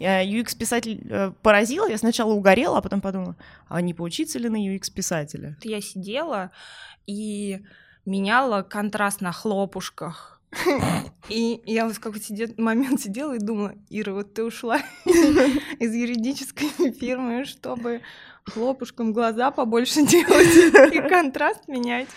UX-писатель э, поразила, я сначала угорела, а потом подумала, а не поучиться ли на UX-писателя? Я сидела и меняла контраст на хлопушках. И я вот в какой-то момент сидела и думала, Ира, вот ты ушла из юридической фирмы, чтобы хлопушкам глаза побольше делать и контраст менять.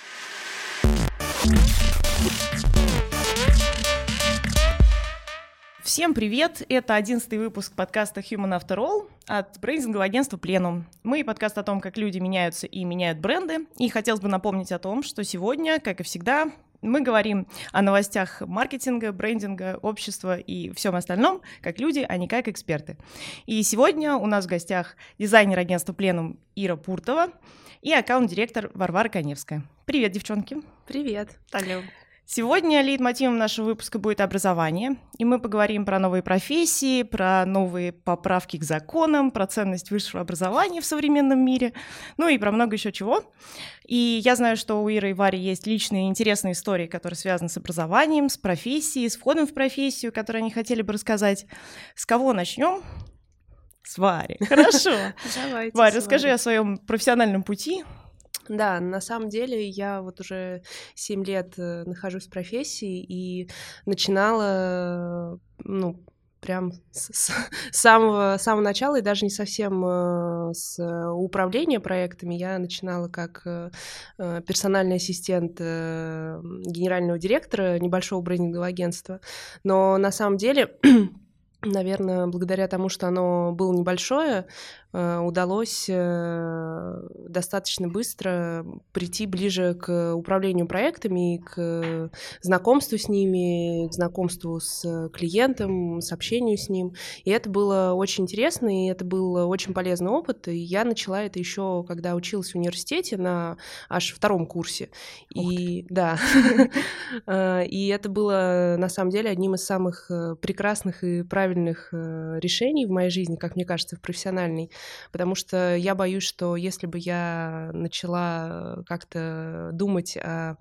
Всем привет! Это одиннадцатый выпуск подкаста Human After All от брендингового агентства Plenum. Мы подкаст о том, как люди меняются и меняют бренды. И хотелось бы напомнить о том, что сегодня, как и всегда, мы говорим о новостях маркетинга, брендинга, общества и всем остальном, как люди, а не как эксперты. И сегодня у нас в гостях дизайнер агентства Plenum Ира Пуртова и аккаунт-директор Варвара Коневская. Привет, девчонки! Привет! Алло! Сегодня лейтмотивом нашего выпуска будет образование, и мы поговорим про новые профессии, про новые поправки к законам, про ценность высшего образования в современном мире, ну и про много еще чего. И я знаю, что у Иры и Вари есть личные интересные истории, которые связаны с образованием, с профессией, с входом в профессию, которые они хотели бы рассказать. С кого начнем? С Вари. Хорошо. Давайте. Варя, расскажи о своем профессиональном пути, да, на самом деле я вот уже 7 лет э, нахожусь в профессии и начинала, ну, прям с, самого, самого начала, и даже не совсем э, с управления проектами. Я начинала как э, персональный ассистент генерального директора небольшого брендингового агентства. Но на самом деле наверное, благодаря тому, что оно было небольшое, удалось э, достаточно быстро прийти ближе к управлению проектами к знакомству с ними, к знакомству с клиентом, с общению с ним. И это было очень интересно, и это был очень полезный опыт. И я начала это еще, когда училась в университете на аж втором курсе. И да, э, и это было на самом деле одним из самых прекрасных и правильных решений в моей жизни, как мне кажется, в профессиональной потому что я боюсь, что если бы я начала как-то думать о Э,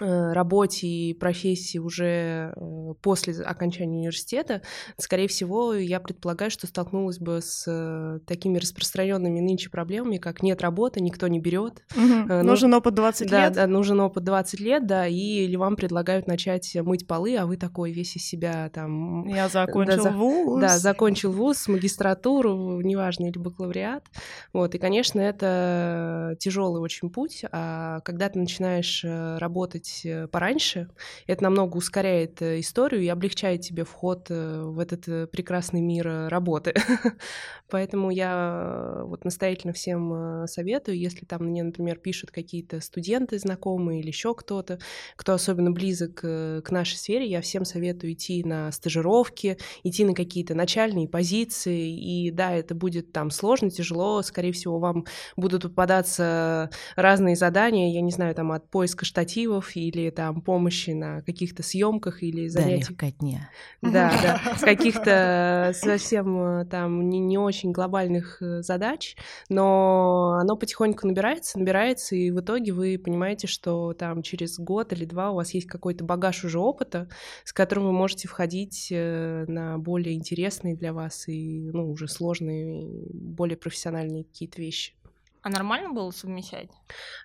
работе и профессии уже э, после окончания университета, скорее всего, я предполагаю, что столкнулась бы с э, такими распространенными нынче проблемами, как нет работы, никто не берет. Угу. Ну, нужен опыт 20 да, лет. Да, нужен опыт 20 лет, да, и или вам предлагают начать мыть полы, а вы такой весь из себя там... Я закончил да, вуз. Да, закончил вуз, магистратуру, неважно, или бакалавриат. Вот, и, конечно, это тяжелый очень путь, а когда ты начинаешь работать делать э, пораньше. Это намного ускоряет э, историю и облегчает тебе вход э, в этот прекрасный мир работы. Поэтому я вот настоятельно всем советую, если там мне, например, пишут какие-то студенты знакомые или еще кто-то, кто особенно близок к нашей сфере, я всем советую идти на стажировки, идти на какие-то начальные позиции. И да, это будет там сложно, тяжело, скорее всего, вам будут попадаться разные задания, я не знаю, там от поиска штативов или там помощи на каких-то съемках или занятиях. Да, дня. Да, да, каких-то совсем э, там не, не очень глобальных э, задач, но оно потихоньку набирается, набирается, и в итоге вы понимаете, что там через год или два у вас есть какой-то багаж уже опыта, с которым вы можете входить э, на более интересные для вас и ну, уже сложные, более профессиональные какие-то вещи. А нормально было совмещать?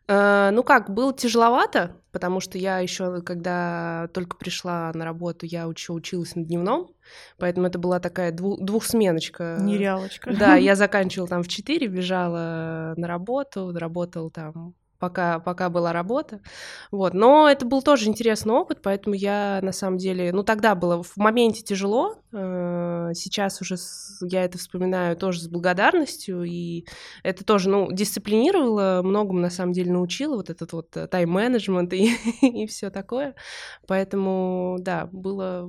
Э, ну как, было тяжеловато, потому что я еще, когда только пришла на работу, я еще училась на дневном, поэтому это была такая двух, двухсменочка. Нереалочка. Да, я заканчивала там в 4, бежала на работу, работала там пока, пока была работа. Вот. Но это был тоже интересный опыт, поэтому я на самом деле, ну тогда было в моменте тяжело, э, сейчас уже я это вспоминаю тоже с благодарностью, и это тоже, ну, дисциплинировало, многому на самом деле научило, вот этот вот э, тайм-менеджмент и, и все такое. Поэтому, да, было,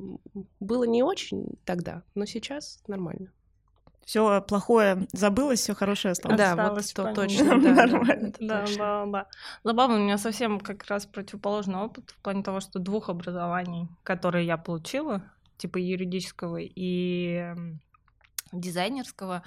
было не очень тогда, но сейчас нормально все плохое забылось, все хорошее осталось. Да, осталось, вот то точно. Да, Нормально. Да, да, да. Забавно, у меня совсем как раз противоположный опыт в плане того, что двух образований, которые я получила, типа юридического и дизайнерского,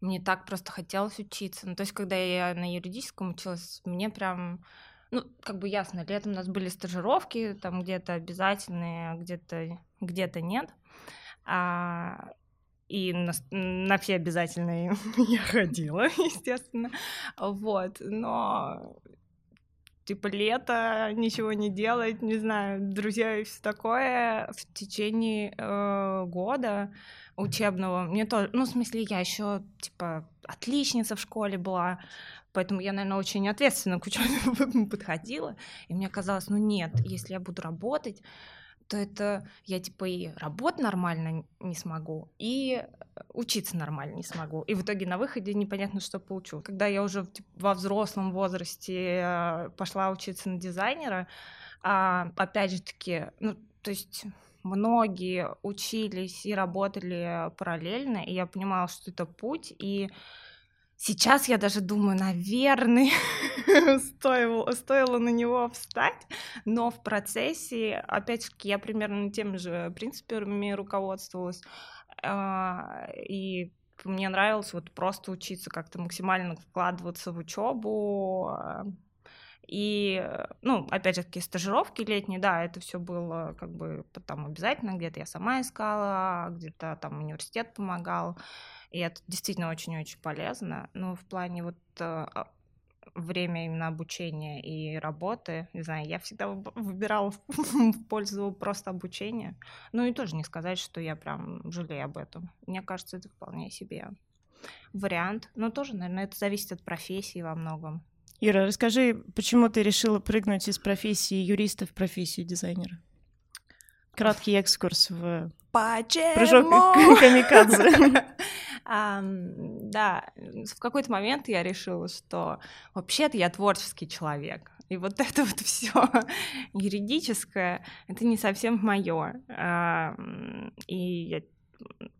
мне так просто хотелось учиться. Ну, то есть, когда я на юридическом училась, мне прям ну, как бы ясно, летом у нас были стажировки, там где-то обязательные, где-то где-то нет. А, и на, на все обязательные я ходила, естественно. Вот, но типа лето, ничего не делать, не знаю, друзья и все такое в течение э, года учебного. Мне тоже, ну, в смысле, я еще типа отличница в школе была, поэтому я, наверное, очень ответственно к учебе подходила, и мне казалось, ну нет, если я буду работать, то это я типа и работать нормально не смогу, и учиться нормально не смогу. И в итоге на выходе непонятно, что получу. Когда я уже типа, во взрослом возрасте э, пошла учиться на дизайнера, а, опять же таки, ну, то есть многие учились и работали параллельно, и я понимала, что это путь, и Сейчас я даже думаю, наверное, стоило, стоило на него встать, но в процессе, опять-таки, я примерно теми же принципами руководствовалась, а, и мне нравилось вот просто учиться как-то максимально вкладываться в учебу, а, и, ну, опять же, такие стажировки летние, да, это все было как бы там обязательно, где-то я сама искала, где-то там университет помогал. И это действительно очень-очень полезно. Но в плане вот э, а, время именно обучения и работы, не знаю, я всегда выбирала в пользу просто обучения. Ну и тоже не сказать, что я прям жалею об этом. Мне кажется, это вполне себе вариант. Но тоже, наверное, это зависит от профессии во многом. Ира, расскажи, почему ты решила прыгнуть из профессии юриста в профессию дизайнера? Краткий экскурс в Почему? прыжок камикадзе. Да, в какой-то момент я решила, что вообще-то я творческий человек. И вот это вот все юридическое, это не совсем мое. и я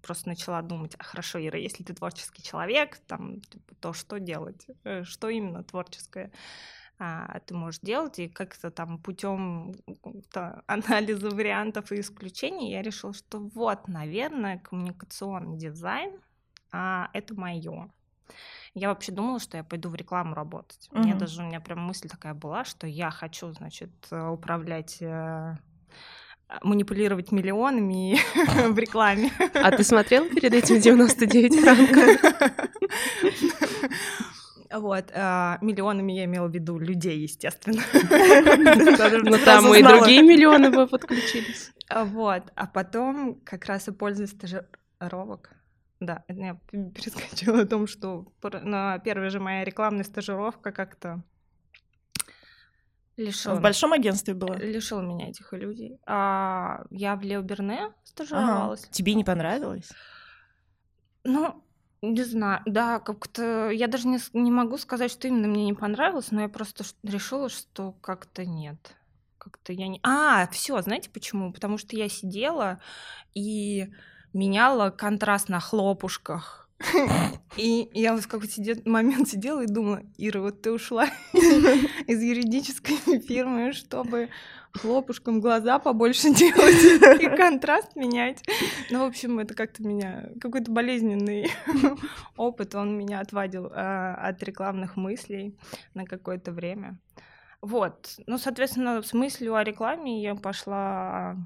просто начала думать, а хорошо, Ира, если ты творческий человек, там, типа, то что делать? Э, что именно творческое? а, ты можешь делать, и как-то там путем анализа вариантов и исключений я решила, что вот, наверное, коммуникационный дизайн а, это мое. Я вообще думала, что я пойду в рекламу работать. Mm-hmm. Мне даже у меня прям мысль такая была, что я хочу, значит, управлять э, манипулировать миллионами в рекламе. А ты смотрел перед этим 99 франков? Вот, а, миллионами я имела в виду людей, естественно. Но там и другие миллионы бы подключились. А, вот, а потом как раз и пользуясь стажировок. Да, я перескочила о том, что на первая же моя рекламная стажировка как-то Лишила. В большом агентстве было? Лишила меня этих иллюзий. А, я в Лео Берне стажировалась. Ага. Тебе не понравилось? Ну, не знаю, да, как-то я даже не, не могу сказать, что именно мне не понравилось, но я просто решила, что как-то нет. Как-то я не... А, все, знаете почему? Потому что я сидела и меняла контраст на хлопушках. И я в какой-то момент сидела и думала, Ира, вот ты ушла из юридической фирмы, чтобы хлопушком глаза побольше делать и контраст менять. Ну, в общем, это как-то меня... Какой-то болезненный опыт, он меня отвадил э, от рекламных мыслей на какое-то время. Вот. Ну, соответственно, с мыслью о рекламе я пошла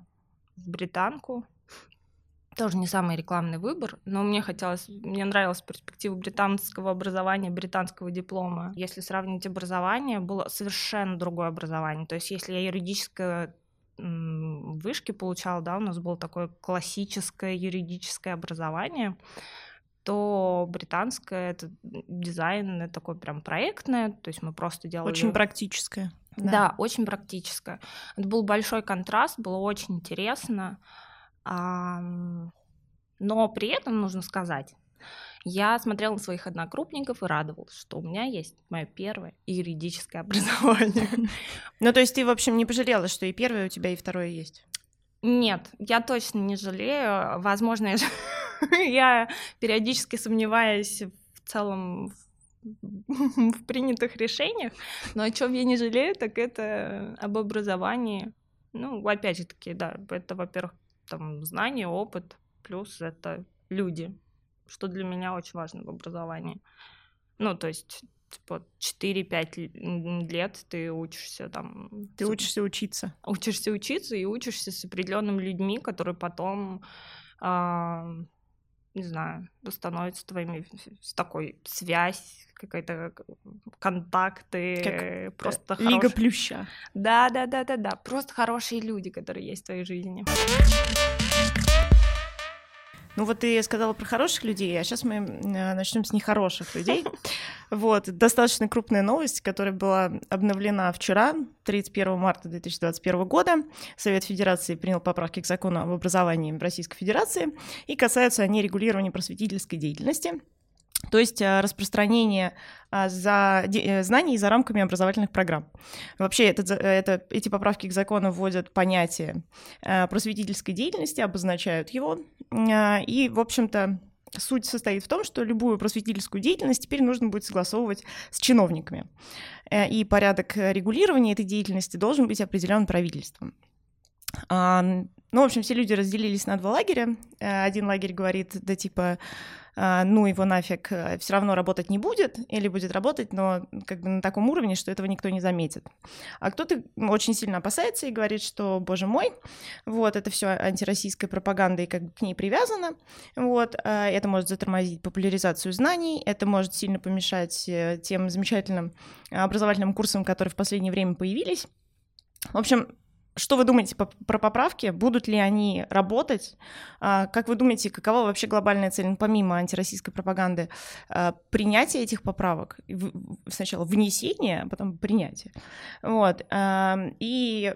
в британку, тоже не самый рекламный выбор, но мне хотелось, мне нравилась перспектива британского образования, британского диплома. Если сравнить образование, было совершенно другое образование. То есть если я юридическое вышки получала, да, у нас было такое классическое юридическое образование, то британское это дизайн это такое прям проектное, то есть мы просто делали... Очень практическое. Да. да, очень практическое. Это был большой контраст, было очень интересно. Но при этом нужно сказать, я смотрела на своих однокрупников и радовалась, что у меня есть мое первое юридическое образование. Ну, то есть ты, в общем, не пожалела, что и первое у тебя, и второе есть? Нет, я точно не жалею. Возможно, я, я периодически сомневаюсь в целом в принятых решениях, но о чем я не жалею, так это об образовании. Ну, опять же таки, да, это, во-первых, там знания, опыт, плюс это люди, что для меня очень важно в образовании. Ну, то есть типа 4-5 лет ты учишься там. Ты учишься учиться. Учишься учиться и учишься с определенными людьми, которые потом а, не знаю, становится твоими с такой связь, какая-то контакты, как э, просто Лига хорошие... плюща. Да, да, да, да, да. Просто хорошие люди, которые есть в твоей жизни. Ну вот ты сказала про хороших людей, а сейчас мы начнем с нехороших людей. Вот, достаточно крупная новость, которая была обновлена вчера, 31 марта 2021 года. Совет Федерации принял поправки к закону об образовании Российской Федерации, и касаются они регулирования просветительской деятельности то есть а, распространение а, за, э, знаний за рамками образовательных программ. Вообще этот, это, эти поправки к закону вводят понятие а, просветительской деятельности, обозначают его, и, в общем-то, суть состоит в том, что любую просветительскую деятельность теперь нужно будет согласовывать с чиновниками. Э, и порядок регулирования этой деятельности должен быть определен правительством. Ну, в общем, все люди разделились на два лагеря. Э, один лагерь говорит, да типа, а, ну его нафиг, э, все равно работать не будет, или будет работать, но как бы на таком уровне, что этого никто не заметит. А кто-то очень сильно опасается и говорит, что, боже мой, вот, это все антироссийская пропаганда и как бы к ней привязано, вот, это может затормозить популяризацию знаний, это может сильно помешать э, тем замечательным образовательным курсам, которые в последнее время появились. В общем, что вы думаете про поправки? Будут ли они работать? А, как вы думаете, какова вообще глобальная цель, ну, помимо антироссийской пропаганды, а, принятие этих поправок? Сначала внесение, а потом принятие. Вот. И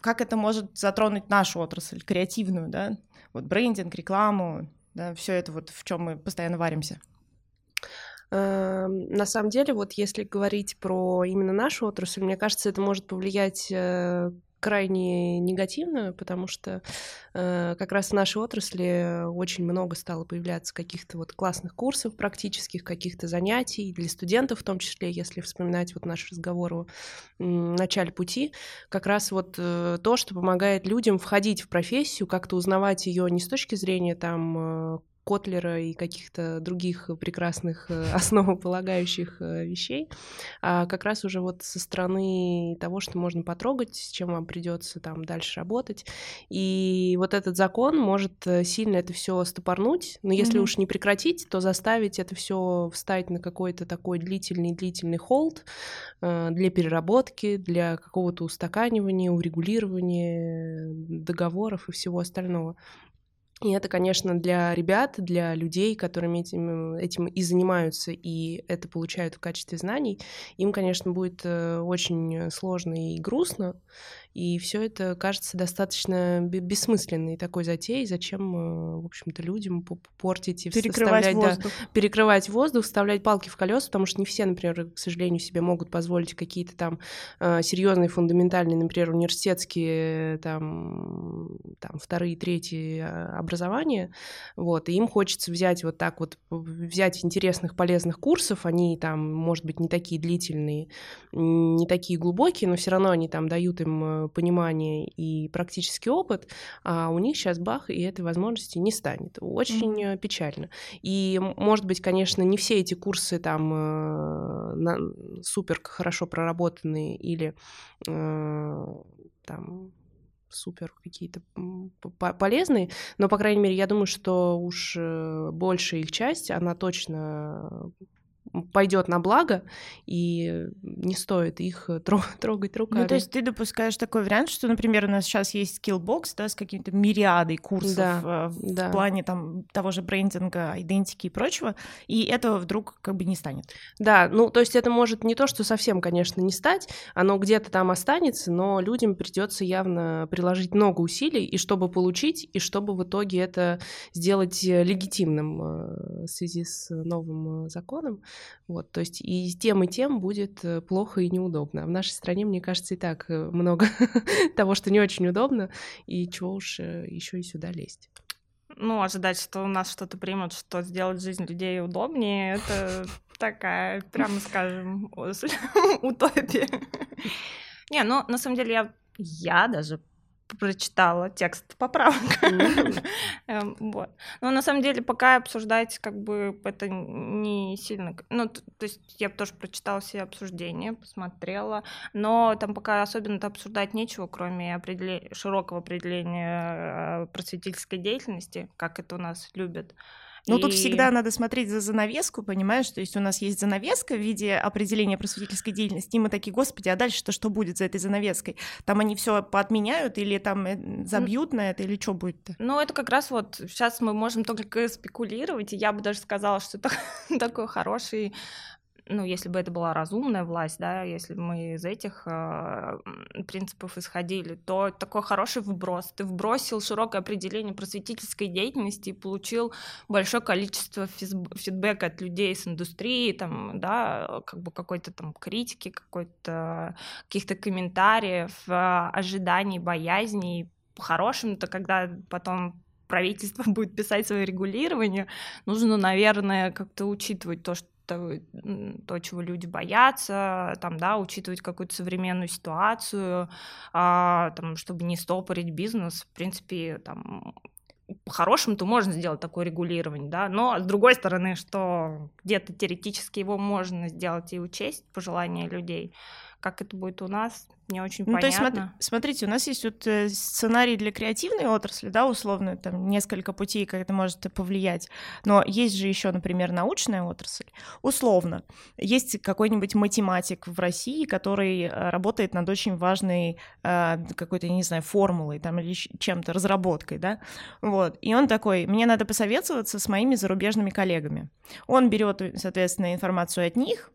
как это может затронуть нашу отрасль, креативную, да? Вот брендинг, рекламу, да, все это вот в чем мы постоянно варимся. На самом деле, вот если говорить про именно нашу отрасль, мне кажется, это может повлиять э, крайне негативно, потому что э, как раз в нашей отрасли очень много стало появляться каких-то вот классных курсов практических, каких-то занятий для студентов, в том числе, если вспоминать вот наш разговор о начале пути, как раз вот э, то, что помогает людям входить в профессию, как-то узнавать ее не с точки зрения там э, Котлера и каких-то других прекрасных э, основополагающих э, вещей, а как раз уже вот со стороны того, что можно потрогать, с чем вам придется там дальше работать. И вот этот закон может э, сильно это все стопорнуть, но если mm-hmm. уж не прекратить, то заставить это все встать на какой-то такой длительный-длительный холд для переработки, для какого-то устаканивания, урегулирования договоров и всего остального. И это, конечно, для ребят, для людей, которыми этим, этим и занимаются, и это получают в качестве знаний, им, конечно, будет э, очень сложно и грустно, и все это кажется достаточно бессмысленной такой затеей. Зачем, э, в общем-то, людям портить и перекрывать воздух. Да, перекрывать воздух, вставлять палки в колеса, потому что не все, например, к сожалению, себе могут позволить какие-то там э, серьезные, фундаментальные, например, университетские там, там вторые, третьи а, образования. Вот, и им хочется взять вот так вот, взять интересных, полезных курсов, они там, может быть, не такие длительные, не такие глубокие, но все равно они там дают им э, понимание и практический опыт, а у них сейчас бах, и этой возможности не станет. Очень mm-hmm. печально. И, может быть, конечно, не все эти курсы там э, на, супер хорошо проработанные или э, там супер какие-то полезные, но, по крайней мере, я думаю, что уж э, большая их часть, она точно пойдет на благо, и не стоит их трогать руками. Ну, то есть ты допускаешь такой вариант, что, например, у нас сейчас есть скиллбокс, да, с какими-то мириадой курсов да, э, в да. плане там того же брендинга, идентики и прочего, и этого вдруг как бы не станет. Да, ну, то есть это может не то, что совсем, конечно, не стать, оно где-то там останется, но людям придется явно приложить много усилий, и чтобы получить, и чтобы в итоге это сделать э, легитимным э, в связи с новым законом. Вот, то есть и тем, и тем будет э, плохо и неудобно. А в нашей стране, мне кажется, и так э, много того, что не очень удобно, и чего уж э, еще и сюда лезть. Ну, ожидать, что у нас что-то примут, что сделать жизнь людей удобнее, это такая, прямо скажем, утопия. Не, ну, на самом деле, я, я даже прочитала текст поправок. Эм, вот. Но на самом деле пока обсуждать как бы это не сильно... Ну, то есть я тоже прочитала все обсуждения, посмотрела, но там пока особенно-то обсуждать нечего, кроме широкого определения э, просветительской деятельности, как это у нас любят. Ну, и... тут всегда надо смотреть за занавеску, понимаешь? То есть у нас есть занавеска в виде определения просветительской деятельности, и мы такие, господи, а дальше-то что будет за этой занавеской? Там они все поотменяют или там э, забьют на это, или что будет-то? Ну, это как раз вот сейчас мы можем только спекулировать, и я бы даже сказала, что это такой хороший ну, если бы это была разумная власть, да, если бы мы из этих э, принципов исходили, то такой хороший вброс. Ты вбросил широкое определение просветительской деятельности и получил большое количество фидбэка от людей с индустрии, там, да, как бы какой-то там критики, какой-то каких-то комментариев, э, ожиданий, боязней. По-хорошему-то, когда потом правительство будет писать свое регулирование, нужно, наверное, как-то учитывать то, что то, то, чего люди боятся, там, да, учитывать какую-то современную ситуацию, а, там, чтобы не стопорить бизнес, в принципе, там, по-хорошему-то можно сделать такое регулирование, да, но с другой стороны, что где-то теоретически его можно сделать и учесть пожелания людей, как это будет у нас, не очень ну, понятно. То есть, смотрите, у нас есть вот э, сценарий для креативной отрасли, да, условно, там несколько путей, как это может повлиять. Но есть же еще, например, научная отрасль. Условно, есть какой-нибудь математик в России, который э, работает над очень важной э, какой-то, не знаю, формулой там или чем-то, разработкой, да, вот. И он такой, мне надо посоветоваться с моими зарубежными коллегами. Он берет, соответственно, информацию от них,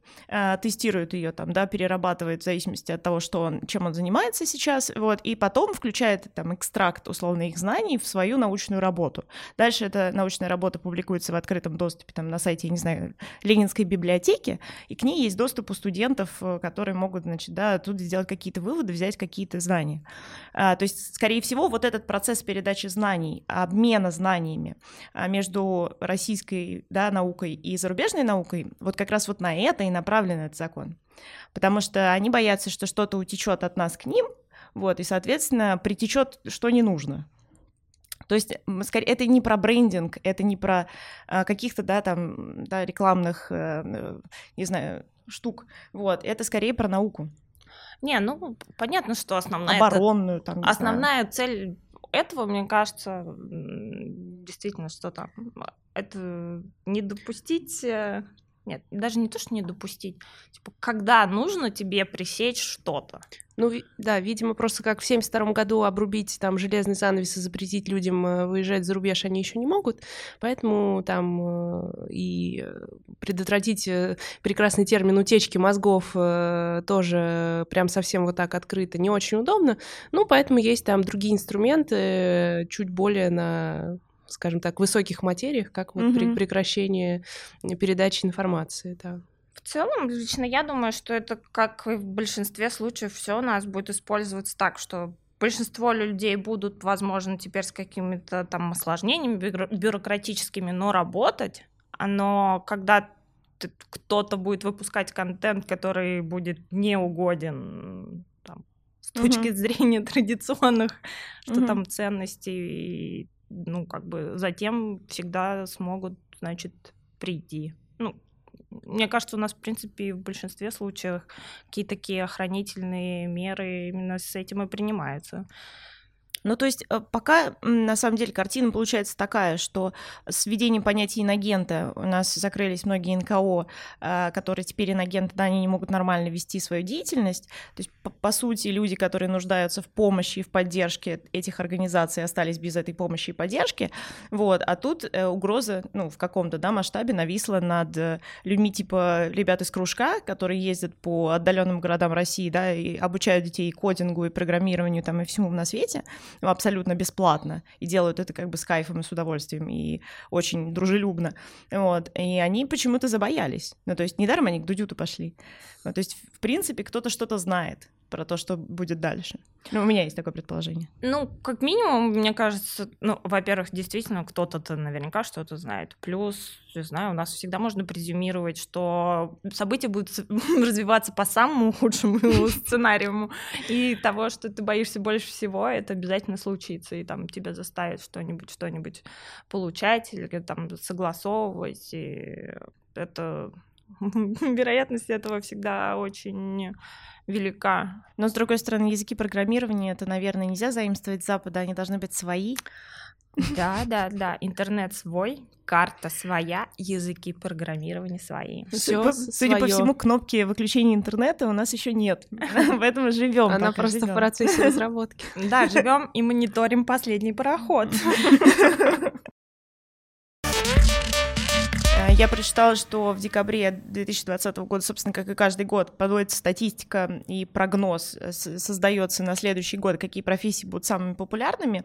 тестирует ее там, да, перерабатывает в зависимости от того, что он чем он занимается сейчас, вот, и потом включает там экстракт условно их знаний в свою научную работу. Дальше эта научная работа публикуется в открытом доступе там на сайте, я не знаю, Ленинской библиотеки, и к ней есть доступ у студентов, э, которые могут, значит, да, оттуда сделать какие-то выводы, взять какие-то знания. А, то есть, скорее всего, вот этот процесс передачи знаний, обмена знаниями а, между российской да, наукой и зарубежной наукой, вот как раз вот на это и направлен этот закон потому что они боятся, что что-то утечет от нас к ним, вот, и, соответственно, притечет, что не нужно. То есть, скорее, это не про брендинг, это не про а, каких-то, да, там, да, рекламных, а, не знаю, штук, вот, это скорее про науку. Не, ну, понятно, что основная... Оборонную, там, Основная знаю. цель этого, мне кажется, действительно, что там, это не допустить э, нет, даже не то, что не допустить. Типа, когда нужно тебе пресечь что-то. Ну, да, видимо, просто как в 72 году обрубить там железный занавес и запретить людям э, выезжать за рубеж они еще не могут, поэтому там э, и предотвратить э, прекрасный термин утечки мозгов тоже прям совсем вот так открыто не очень удобно, ну, поэтому есть там другие инструменты, чуть более на скажем так, высоких материях, как вот mm-hmm. прекращение передачи информации, да. В целом, лично я думаю, что это, как и в большинстве случаев, все у нас будет использоваться так, что большинство людей будут, возможно, теперь с какими-то там осложнениями бюрократическими, но работать, но когда кто-то будет выпускать контент, который будет неугоден там, с точки mm-hmm. зрения традиционных, что mm-hmm. там ценностей ну, как бы затем всегда смогут, значит, прийти. Ну, мне кажется, у нас, в принципе, в большинстве случаев какие-то такие охранительные меры именно с этим и принимаются. Ну, то есть э, пока, на самом деле, картина получается такая, что с введением понятия иногента у нас закрылись многие НКО, э, которые теперь иногенты, да, они не могут нормально вести свою деятельность. То есть, по, по сути, люди, которые нуждаются в помощи и в поддержке этих организаций, остались без этой помощи и поддержки. Вот. А тут э, угроза, ну, в каком-то, да, масштабе нависла над людьми типа ребят из кружка, которые ездят по отдаленным городам России, да, и обучают детей и кодингу, и программированию, там, и всему на свете абсолютно бесплатно, и делают это как бы с кайфом и с удовольствием, и очень дружелюбно, вот, и они почему-то забоялись, ну, то есть недаром они к Дудюту пошли, ну, то есть, в принципе, кто-то что-то знает, про то, что будет дальше. Ну, у меня есть такое предположение. Ну, как минимум, мне кажется, ну, во-первых, действительно, кто-то-то наверняка что-то знает. Плюс, не знаю, у нас всегда можно презюмировать, что события будут развиваться по самому худшему сценарию, и того, что ты боишься больше всего, это обязательно случится, и там тебя заставят что-нибудь, что-нибудь получать или там согласовывать, и это вероятность этого всегда очень велика. Но, с другой стороны, языки программирования, это, наверное, нельзя заимствовать с Запада, они должны быть свои. Да, да, да. Интернет свой, карта своя, языки программирования свои. Все судя, судя по всему, кнопки выключения интернета у нас еще нет. В этом живем. Она просто в процессе разработки. Да, живем и мониторим последний пароход. Я прочитала, что в декабре 2020 года, собственно, как и каждый год, подводится статистика и прогноз э, создается на следующий год, какие профессии будут самыми популярными.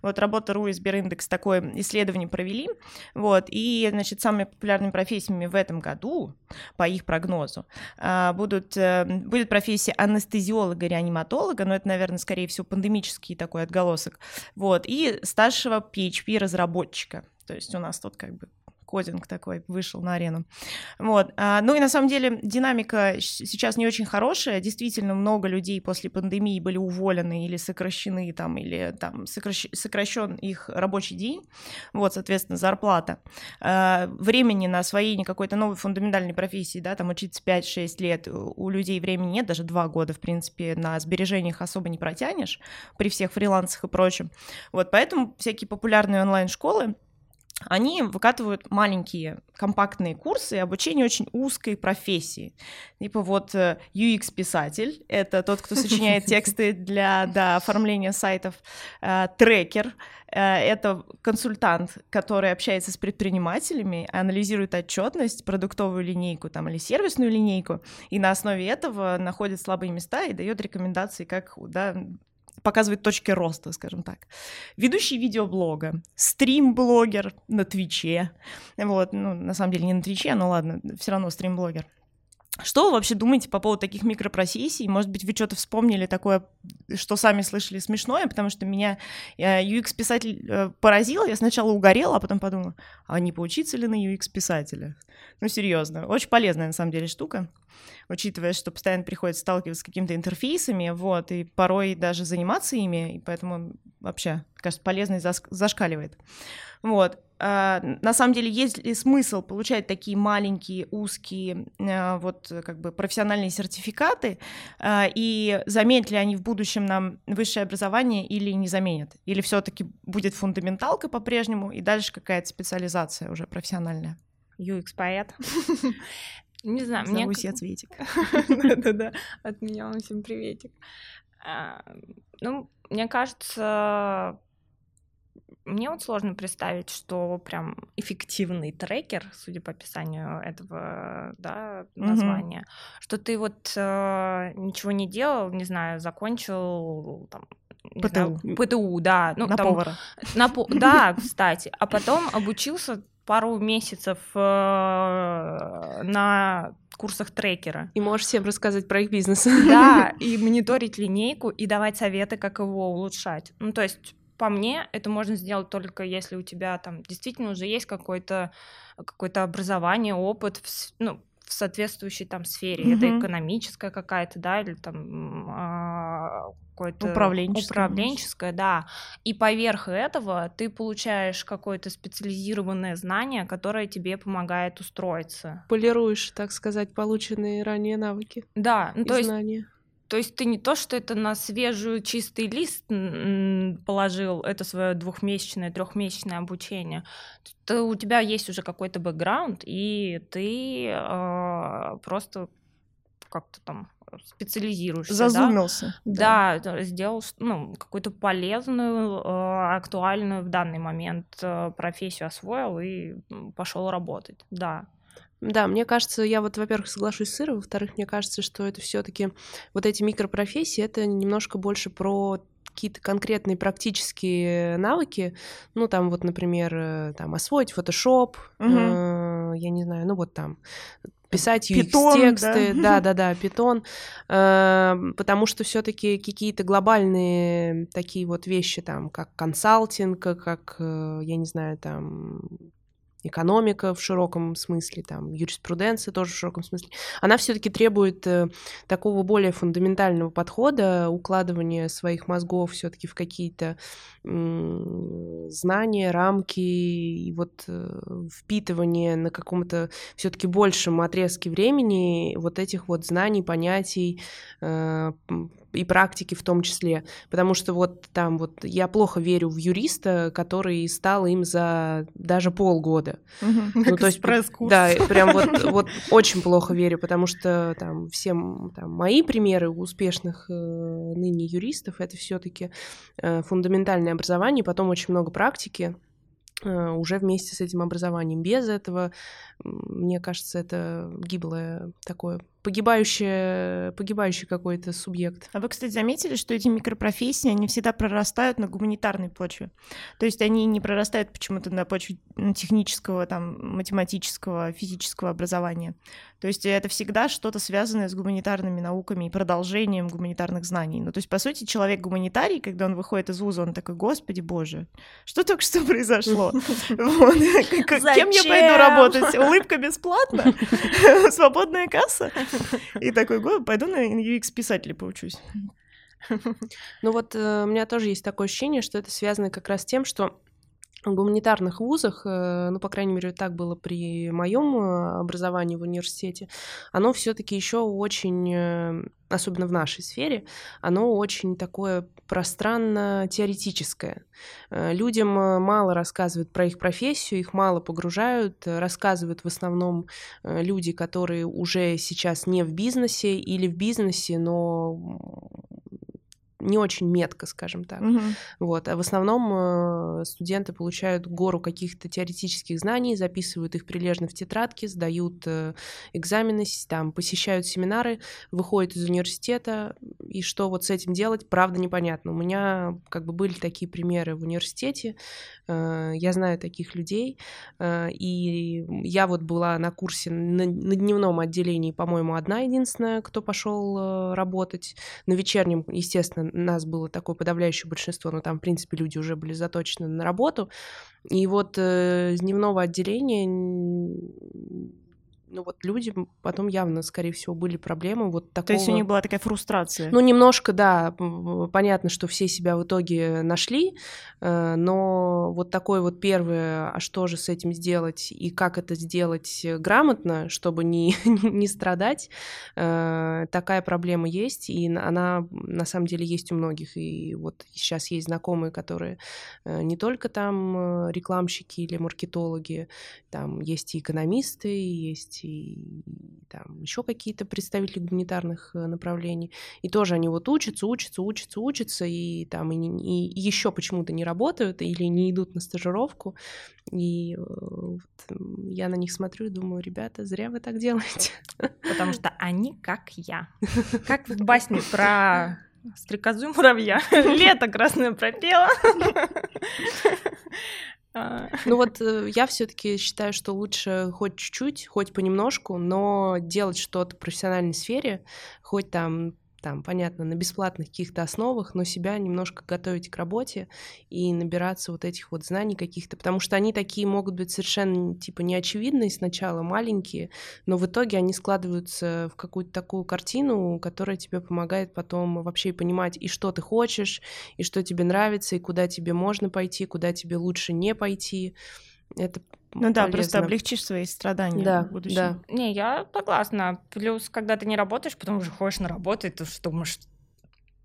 Вот работа РУ и Сбериндекс такое исследование провели. Вот, и, значит, самыми популярными профессиями в этом году, по их прогнозу, а, будут, э, будет профессия анестезиолога-реаниматолога, но это, наверное, скорее всего, пандемический такой отголосок, вот, и старшего PHP-разработчика. То есть у нас тут как бы кодинг такой вышел на арену. Вот. А, ну и на самом деле динамика сейчас не очень хорошая. Действительно много людей после пандемии были уволены или сокращены там, или там сокращ... сокращен их рабочий день. Вот, соответственно, зарплата. А, времени на освоение какой-то новой фундаментальной профессии, да, там учиться 5-6 лет, у людей времени нет, даже 2 года, в принципе, на сбережениях особо не протянешь при всех фрилансах и прочем. Вот, поэтому всякие популярные онлайн-школы, они выкатывают маленькие компактные курсы обучения очень узкой профессии. Типа вот UX-писатель э, — это тот, кто сочиняет тексты для да, оформления сайтов, э, трекер э, — это консультант, который общается с предпринимателями, анализирует отчетность, продуктовую линейку там, или сервисную линейку, и на основе этого находит слабые места и дает рекомендации, как да, показывает точки роста, скажем так. Ведущий видеоблога, стрим-блогер на Твиче. Вот, ну, на самом деле не на Твиче, но ладно, все равно стрим-блогер. Что вы вообще думаете по поводу таких микропрофессий? Может быть, вы что-то вспомнили такое, что сами слышали смешное, потому что меня UX-писатель э, поразил. Я сначала угорела, а потом подумала, а не поучиться ли на UX-писателя? Ну, серьезно, очень полезная на самом деле штука, учитывая, что постоянно приходится сталкиваться с какими-то интерфейсами, вот, и порой даже заниматься ими, и поэтому вообще, кажется, полезность зашкаливает. Вот. А, на самом деле, есть ли смысл получать такие маленькие, узкие, а, вот как бы профессиональные сертификаты, а, и заменят ли они в будущем нам высшее образование или не заменят? Или все-таки будет фундаменталка по-прежнему, и дальше какая-то специализация уже профессиональная? UX-поэт. Не знаю, мне... Зовусь я Цветик. Да-да-да, от меня вам всем приветик. Ну, мне кажется, мне вот сложно представить, что прям эффективный трекер, судя по описанию этого да, названия, mm-hmm. что ты вот э, ничего не делал, не знаю, закончил там, ПТУ. Знаю, ПТУ, да. Ну, на там, повара. На, да, кстати. А потом обучился пару месяцев э, на курсах трекера. И можешь всем рассказать про их бизнес. Да, и мониторить линейку, и давать советы, как его улучшать. Ну, то есть по мне, это можно сделать только если у тебя там действительно уже есть какое-то какое-то образование, опыт, в, ну, в соответствующей там сфере. Mm-hmm. Это экономическая какая-то, да, или там а, какое-то управленческое, управленческое да. И поверх этого ты получаешь какое-то специализированное знание, которое тебе помогает устроиться. Полируешь, так сказать, полученные ранее навыки. Да, ну, то знания. То есть ты не то, что это на свежую чистый лист положил, это свое двухмесячное, трехмесячное обучение. То у тебя есть уже какой-то бэкграунд, и ты э, просто как-то там специализируешься. Зазумился. Да, да сделал ну, какую-то полезную, э, актуальную в данный момент э, профессию освоил и пошел работать. Да. Да, мне кажется, я вот, во-первых, соглашусь с Ирой, во-вторых, мне кажется, что это все таки вот эти микропрофессии, это немножко больше про какие-то конкретные практические навыки, ну, там вот, например, э, там, освоить Photoshop, угу. э, я не знаю, ну, вот там, писать UX-тексты, да-да-да, питон, э, потому что все таки какие-то глобальные такие вот вещи, там, как консалтинг, как, э, я не знаю, там, экономика в широком смысле, там, юриспруденция тоже в широком смысле, она все-таки требует э, такого более фундаментального подхода, укладывания своих мозгов все-таки в какие-то знания, рамки и вот э, впитывание на каком-то все-таки большем отрезке времени вот этих вот знаний, понятий, э, и практики в том числе, потому что вот там вот я плохо верю в юриста, который стал им за даже полгода. Ну, то есть, да, прям вот, вот очень плохо верю, потому что там всем там, мои примеры успешных э, ныне юристов это все-таки э, фундаментальное образование, потом очень много практики, Э, уже вместе с этим образованием. Без этого, мне кажется, это гиблое такое погибающий, погибающий какой-то субъект. А вы, кстати, заметили, что эти микропрофессии, они всегда прорастают на гуманитарной почве. То есть они не прорастают почему-то на почве технического, там, математического, физического образования. То есть это всегда что-то связанное с гуманитарными науками и продолжением гуманитарных знаний. Ну, то есть, по сути, человек гуманитарий, когда он выходит из вуза, он такой, господи боже, что только что произошло? Кем я пойду работать? Улыбка бесплатно? Свободная касса? И такой, пойду на UX-писателя поучусь. Ну вот э, у меня тоже есть такое ощущение, что это связано как раз с тем, что гуманитарных вузах, э, ну, по крайней мере, так было при моем э, образовании в университете, оно все-таки еще очень, э, особенно в нашей сфере, оно очень такое пространно-теоретическое. Людям мало рассказывают про их профессию, их мало погружают, рассказывают в основном люди, которые уже сейчас не в бизнесе или в бизнесе, но не очень метко, скажем так. Угу. Вот. А в основном э, студенты получают гору каких-то теоретических знаний, записывают их прилежно в тетрадки, сдают э, экзамены, там, посещают семинары, выходят из университета, и что вот с этим делать, правда, непонятно. У меня как бы были такие примеры в университете, э, я знаю таких людей, и я вот была на курсе на, на дневном отделении, по-моему, одна единственная, кто пошел работать. На вечернем, естественно, нас было такое подавляющее большинство, но там, в принципе, люди уже были заточены на работу. И вот э, дневного отделения ну вот люди потом явно, скорее всего, были проблемы вот такого... То есть у них была такая фрустрация? Ну, немножко, да. Понятно, что все себя в итоге нашли, э, но вот такое вот первое, а что же с этим сделать и как это сделать грамотно, чтобы не, не страдать, э, такая проблема есть, и она на самом деле есть у многих. И вот сейчас есть знакомые, которые э, не только там рекламщики или маркетологи, там есть и экономисты, есть и там еще какие-то представители гуманитарных э, направлений. И тоже они вот учатся, учатся, учатся, учатся, и там и, и, еще почему-то не работают или не идут на стажировку. И э, вот, я на них смотрю и думаю, ребята, зря вы так делаете. Потому что они как я. Как в басне про стрекозу муравья. Лето красное пропело. А. Ну вот э, я все-таки считаю, что лучше хоть чуть-чуть, хоть понемножку, но делать что-то в профессиональной сфере, хоть там там, понятно, на бесплатных каких-то основах, но себя немножко готовить к работе и набираться вот этих вот знаний каких-то, потому что они такие могут быть совершенно, типа, неочевидные сначала, маленькие, но в итоге они складываются в какую-то такую картину, которая тебе помогает потом вообще понимать, и что ты хочешь, и что тебе нравится, и куда тебе можно пойти, куда тебе лучше не пойти. Это ну да, просто облегчишь свои страдания да, в будущем. Да. Не, я согласна. Плюс, когда ты не работаешь, потом уже ходишь на работу, и ты думаешь,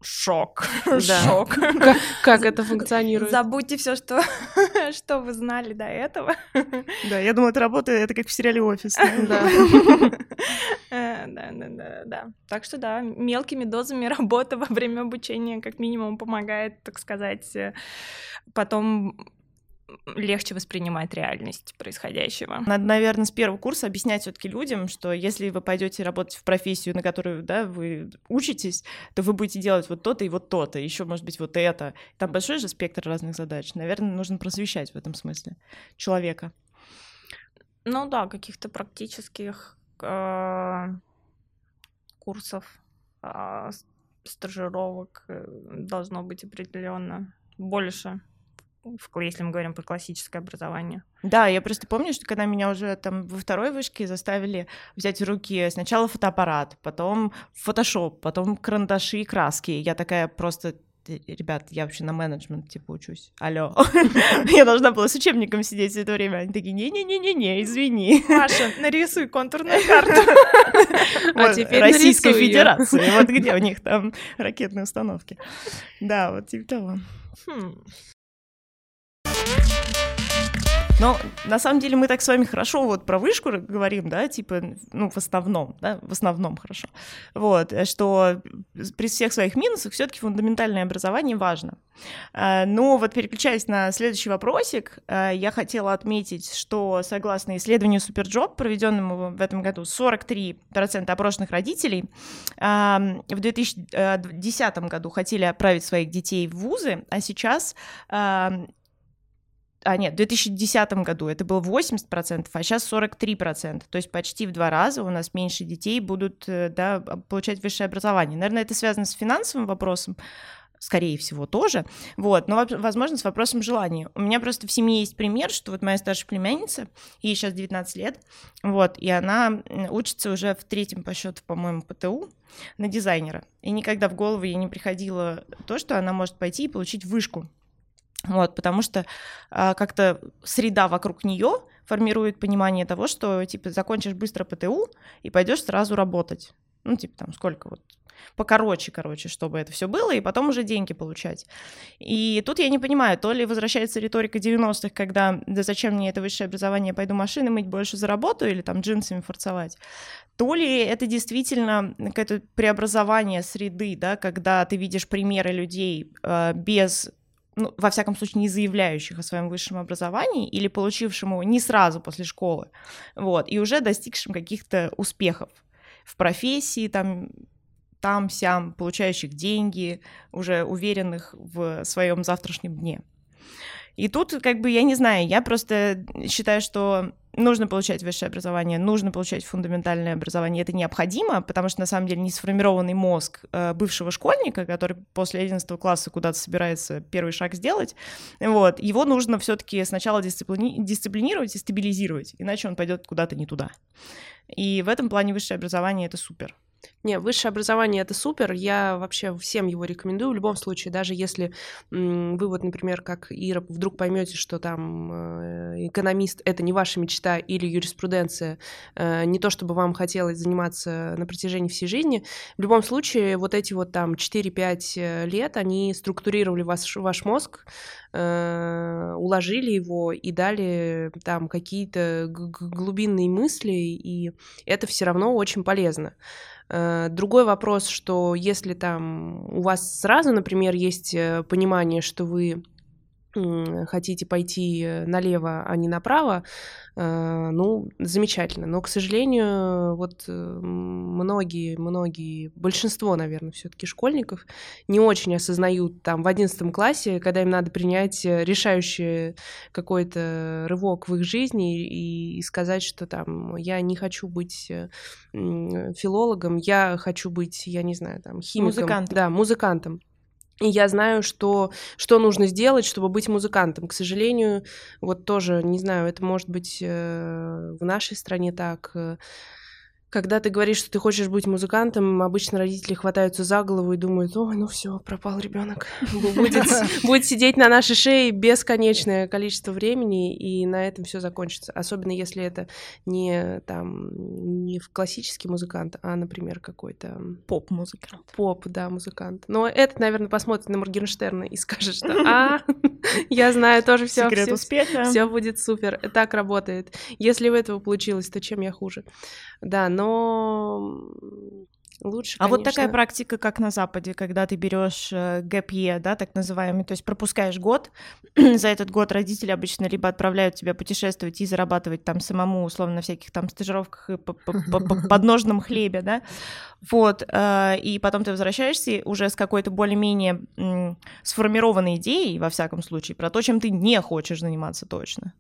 шок, да. шок. Как, как это функционирует? Забудьте все, что, что вы знали до этого. Да, я думаю, это работа, это как в сериале «Офис». Э, да, да, да, да. Так что да, мелкими дозами работа во время обучения как минимум помогает, так сказать, э, потом легче воспринимать реальность происходящего. Надо, наверное, с первого курса объяснять все-таки людям, что если вы пойдете работать в профессию, на которую да, вы учитесь, то вы будете делать вот то-то и вот то-то, еще, может быть, вот это. Там большой же спектр разных задач. Наверное, нужно просвещать в этом смысле человека. Ну да, каких-то практических э, курсов, э, стажировок э, должно быть определенно больше если мы говорим про классическое образование. Да, я просто помню, что когда меня уже там во второй вышке заставили взять в руки сначала фотоаппарат, потом фотошоп, потом карандаши и краски, я такая просто ребят, я вообще на менеджмент, типа, учусь. Алло. Я должна была с учебником сидеть все это время. Они такие, не-не-не-не-не, извини. Маша, нарисуй контурную карту. А теперь Российской. Федерации. Вот где у них там ракетные установки. Да, вот типа того. Но на самом деле мы так с вами хорошо вот про вышку говорим, да, типа, ну, в основном, да, в основном хорошо. Вот, э, что при всех своих минусах все таки фундаментальное образование важно. А, Но вот переключаясь на следующий вопросик, а, я хотела отметить, что согласно исследованию SuperJob, проведенному в этом году, 43% опрошенных родителей а, в 2010 году хотели отправить своих детей в вузы, а сейчас а, а нет, в 2010 году это было 80%, а сейчас 43%. То есть почти в два раза у нас меньше детей будут э, да, получать высшее образование. Наверное, это связано с финансовым вопросом, скорее всего, тоже. Вот, но, воз- возможно, с вопросом желания. У меня просто в семье есть пример, что вот моя старшая племянница, ей сейчас 19 лет, вот, и она учится уже в третьем по счету, по-моему, ПТУ на дизайнера. И никогда в голову ей не приходило то, что она может пойти и получить вышку. Вот, потому что а, как-то среда вокруг нее формирует понимание того, что типа закончишь быстро ПТУ и пойдешь сразу работать. Ну, типа там сколько вот покороче, короче, чтобы это все было, и потом уже деньги получать. И тут я не понимаю, то ли возвращается риторика 90-х, когда да зачем мне это высшее образование, пойду машины мыть, больше заработаю, или там джинсами форцевать, то ли это действительно какое-то преобразование среды, да, когда ты видишь примеры людей э, без ну, во всяком случае, не заявляющих о своем высшем образовании или получившим его не сразу после школы, вот, и уже достигшим каких-то успехов в профессии, там, там, сям, получающих деньги, уже уверенных в своем завтрашнем дне. И тут, как бы, я не знаю, я просто считаю, что нужно получать высшее образование, нужно получать фундаментальное образование, это необходимо, потому что, на самом деле, не сформированный мозг э, бывшего школьника, который после 11 класса куда-то собирается первый шаг сделать, вот, его нужно все таки сначала дисциплини- дисциплинировать и стабилизировать, иначе он пойдет куда-то не туда. И в этом плане высшее образование — это супер. Не, высшее образование это супер. Я вообще всем его рекомендую. В любом случае, даже если вы вот, например, как Ира, вдруг поймете, что там э, экономист это не ваша мечта или юриспруденция э, не то, чтобы вам хотелось заниматься на протяжении всей жизни. В любом случае, вот эти вот там 4-5 лет, они структурировали ваш, ваш мозг, э, уложили его и дали там какие-то глубинные мысли, и это все равно очень полезно. Э, Другой вопрос, что если там у вас сразу, например, есть э, понимание, что вы хотите пойти э, налево, а не направо, ну, замечательно. Но, к сожалению, вот многие, многие, большинство, наверное, все-таки школьников не очень осознают там в 11 классе, когда им надо принять э, решающий какой-то рывок в их жизни и, и сказать, что там я не хочу быть э, филологом, я хочу быть, я не знаю, там, химиком. Музыкантом. Да, музыкантом. И я знаю, что, что нужно сделать, чтобы быть музыкантом. К сожалению, вот тоже, не знаю, это может быть э, в нашей стране так. э, Когда ты говоришь, что ты хочешь быть музыкантом, обычно родители хватаются за голову и думают, ой, ну все, пропал ребенок. Будет, будет сидеть на нашей шее бесконечное количество времени, и на этом все закончится. Особенно если это не там не классический музыкант, а, например, какой-то Поп-музыка. поп, да, музыкант. Но этот, наверное, посмотрит на Моргенштерна и скажет, что а, я знаю тоже все, Секрет успеха. все будет супер. Так работает. Если у этого получилось, то чем я хуже? Да, но лучше, А вот такая конечно. практика, как на Западе, когда ты берешь э, year, да, так называемый, то есть пропускаешь год, за этот год родители обычно либо отправляют тебя путешествовать и зарабатывать там самому, условно, на всяких там стажировках и по- по- по- по- подножном хлебе, да, вот, э, и потом ты возвращаешься уже с какой-то более-менее сформированной идеей, во всяком случае, про то, чем ты не хочешь заниматься точно.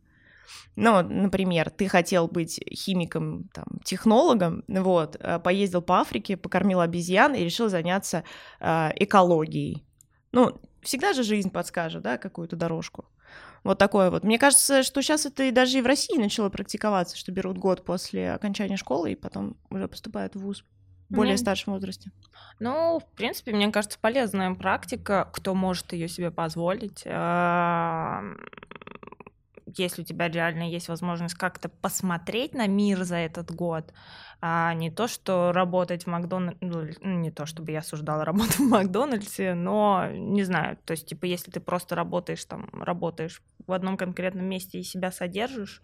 Ну, например, ты хотел быть химиком, там, технологом, вот, э, поездил по Африке, покормил обезьян и решил заняться э, экологией. Ну, всегда же жизнь подскажет, да, какую-то дорожку. Вот такое вот. Мне кажется, что сейчас это и даже и в России начало практиковаться, что берут год после окончания школы и потом уже поступают в ВУЗ. в более mm. старшем возрасте? Ну, в принципе, мне кажется, полезная практика, кто может ее себе позволить. Если у тебя реально есть возможность как-то посмотреть на мир за этот год, а не то, что работать в Макдональдсе, ну, не то, чтобы я осуждала работу в Макдональдсе, но не знаю, то есть, типа, если ты просто работаешь там, работаешь в одном конкретном месте и себя содержишь,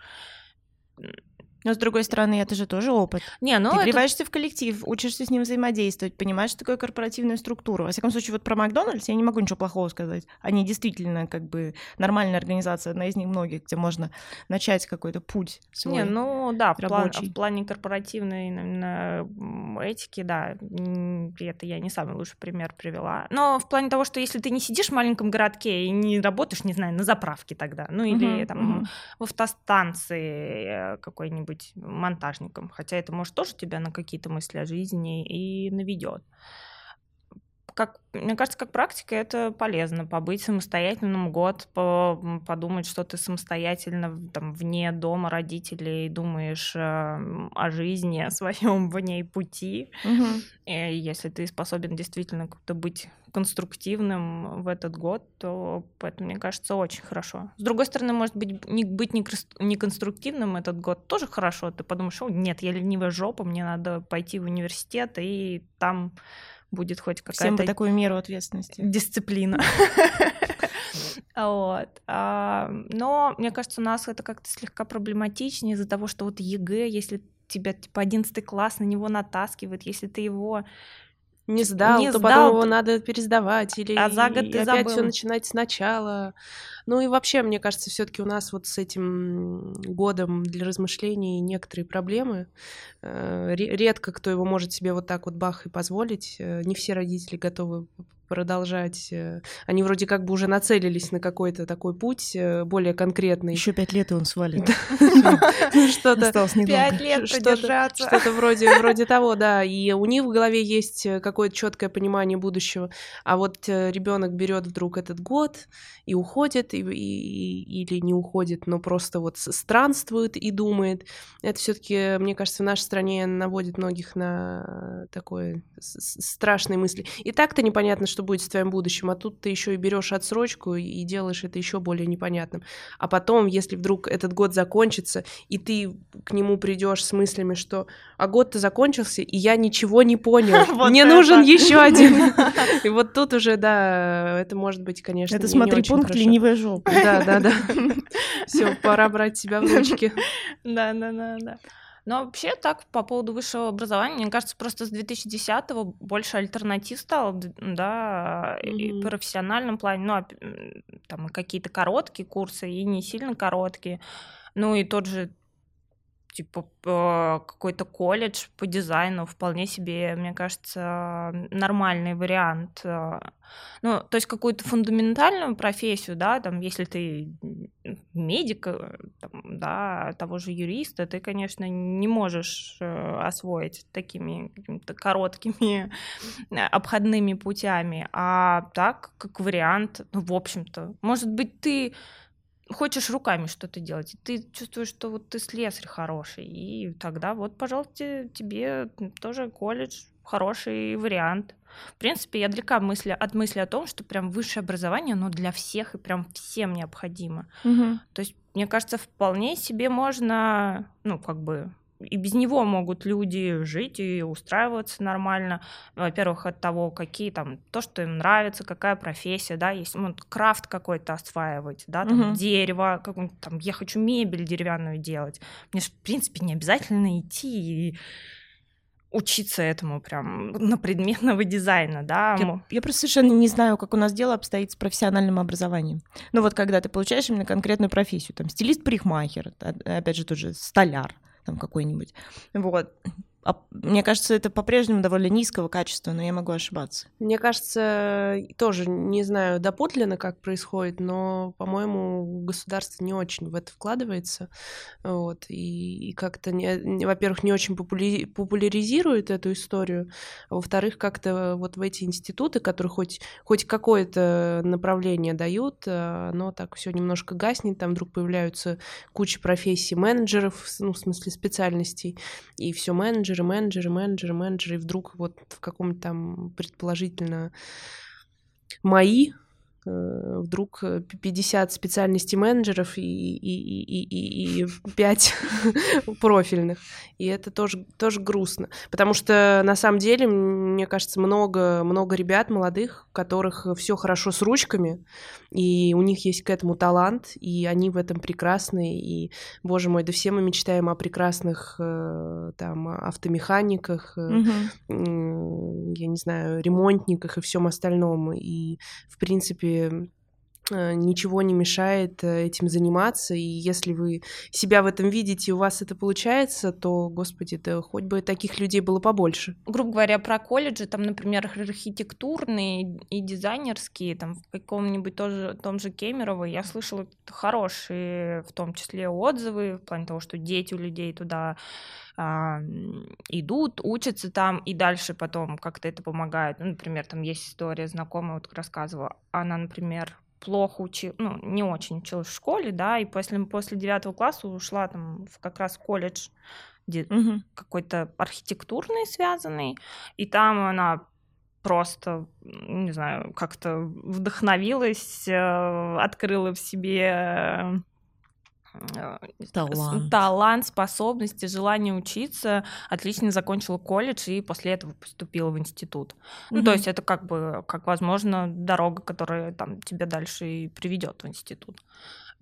но с другой стороны, это же тоже опыт. Не, ну Ты это... вливаешься в коллектив, учишься с ним взаимодействовать, понимаешь, что такое корпоративная структура. Во всяком случае, вот про Макдональдс я не могу ничего плохого сказать. Они действительно как бы нормальная организация, одна из них многих, где можно начать какой-то путь свой Не, ну да, в, план, в плане корпоративной именно этики, да, это я не самый лучший пример привела. Но в плане того, что если ты не сидишь в маленьком городке и не работаешь, не знаю, на заправке тогда, ну или uh-huh, там uh-huh. в автостанции э, какой-нибудь быть монтажником, хотя это может тоже тебя на какие-то мысли о жизни и наведет. Как, мне кажется, как практика это полезно, побыть самостоятельным год, по, подумать, что ты самостоятельно там, вне дома родителей думаешь э, о жизни, о своем вне пути. Угу. И если ты способен действительно как-то быть конструктивным в этот год, то это, мне кажется, очень хорошо. С другой стороны, может быть, не, быть не конструктивным этот год тоже хорошо. Ты подумаешь, о, нет, я ленивая жопа, мне надо пойти в университет и там будет хоть какая-то... Всем бы такую меру ответственности. Дисциплина. Вот. А, но мне кажется, у нас это как-то слегка проблематичнее из-за того, что вот ЕГЭ, если тебя типа 11 класс на него натаскивает, если ты его не сдал, не то сдал, потом его надо пересдавать или а за год ты опять все начинать сначала. Ну и вообще, мне кажется, все-таки у нас вот с этим годом для размышлений некоторые проблемы. Э, редко кто его может себе вот так вот бах и позволить. Э, не все родители готовы продолжать. Э, они вроде как бы уже нацелились на какой-то такой путь более конкретный. Еще пять лет и он свалит. Что-то пять лет продержаться. Что-то вроде вроде того, да. И у них в голове есть какое-то четкое понимание будущего. А вот ребенок берет вдруг этот год и уходит, или не уходит, но просто вот странствует и думает. Это все-таки, мне кажется, в нашей стране наводит многих на такое страшные мысли. И так-то непонятно, что будет с твоим будущим, а тут ты еще и берешь отсрочку и делаешь это еще более непонятным. А потом, если вдруг этот год закончится, и ты к нему придешь с мыслями, что а год-то закончился, и я ничего не понял, мне нужен еще один. И вот тут уже, да, это может быть, конечно, Это смотри, пункт ленивая жопа. Да, да, да. Все, пора брать себя в ручки. Да, да, да, да. Но вообще так, по поводу высшего образования, мне кажется, просто с 2010-го больше альтернатив стало, да, mm-hmm. и в профессиональном плане, ну, а, там какие-то короткие курсы и не сильно короткие. Ну и тот же типа какой-то колледж по дизайну вполне себе, мне кажется, нормальный вариант. Э. Ну, то есть какую-то фундаментальную профессию, да, там, если ты медик, э, там, да, того же юриста, ты, конечно, не можешь э, освоить такими короткими обходными путями, а так, как вариант, ну, в общем-то, может быть, ты хочешь руками что-то делать, и ты чувствуешь, что вот ты слесарь хороший, и тогда вот, пожалуйста, тебе тоже колледж хороший вариант. В принципе, я далека мысли, от мысли о том, что прям высшее образование, оно для всех и прям всем необходимо. Угу. То есть, мне кажется, вполне себе можно, ну, как бы и без него могут люди жить и устраиваться нормально. Во-первых, от того, какие там, то, что им нравится, какая профессия, да, есть ну, крафт какой-то осваивать, да, там, угу. дерево, как, там, я хочу мебель деревянную делать. Мне же, в принципе, не обязательно идти и учиться этому прям на предметного дизайна, да. Я, я просто совершенно не знаю, как у нас дело обстоит с профессиональным образованием. Ну вот когда ты получаешь именно конкретную профессию, там стилист-парикмахер, опять же тот же столяр, там какой-нибудь. Вот. А, мне кажется, это по-прежнему довольно низкого качества, но я могу ошибаться. Мне кажется, тоже не знаю доподлинно, как происходит, но, по-моему, государство не очень в это вкладывается. Вот, и, и как-то, во-первых, не очень популяри- популяризирует эту историю, а во-вторых, как-то вот в эти институты, которые хоть, хоть какое-то направление дают, а, оно так все немножко гаснет, там вдруг появляются куча профессий менеджеров, ну, в смысле специальностей, и все менеджеры менеджеры, менеджеры, менеджеры, менеджеры, и вдруг вот в каком-то там предположительно мои вдруг 50 э, специальностей менеджеров и, и, и, и, и 5 профильных. И это тоже, тоже грустно. Потому что на самом деле, мне кажется, много, много ребят молодых, у которых все хорошо с ручками, и у них есть к этому талант, и они в этом прекрасны. И, боже мой, да все мы мечтаем о прекрасных э, там автомеханиках, угу. я не знаю, ремонтниках и всем остальном. И, в принципе, Э, ничего не мешает э, этим заниматься, и если вы себя в этом видите, у вас это получается, то, господи, да хоть бы таких людей было побольше. Грубо говоря, про колледжи, там, например, архитектурные и дизайнерские, там, в каком-нибудь тоже, том же Кемерово, я слышала хорошие, в том числе, отзывы, в плане того, что дети у людей туда а, идут, учатся там, и дальше потом как-то это помогает. Ну, например, там есть история знакомая, вот рассказывала, она, например, плохо училась, ну, не очень училась в школе, да, и после, после девятого класса ушла там в как раз колледж угу. какой-то архитектурный связанный, и там она просто, не знаю, как-то вдохновилась, э, открыла в себе Э, талант. талант, способности, желание учиться, отлично закончила колледж и после этого поступила в институт. mm Ну, то есть это как бы, как возможно, дорога, которая там тебя дальше и приведет в институт.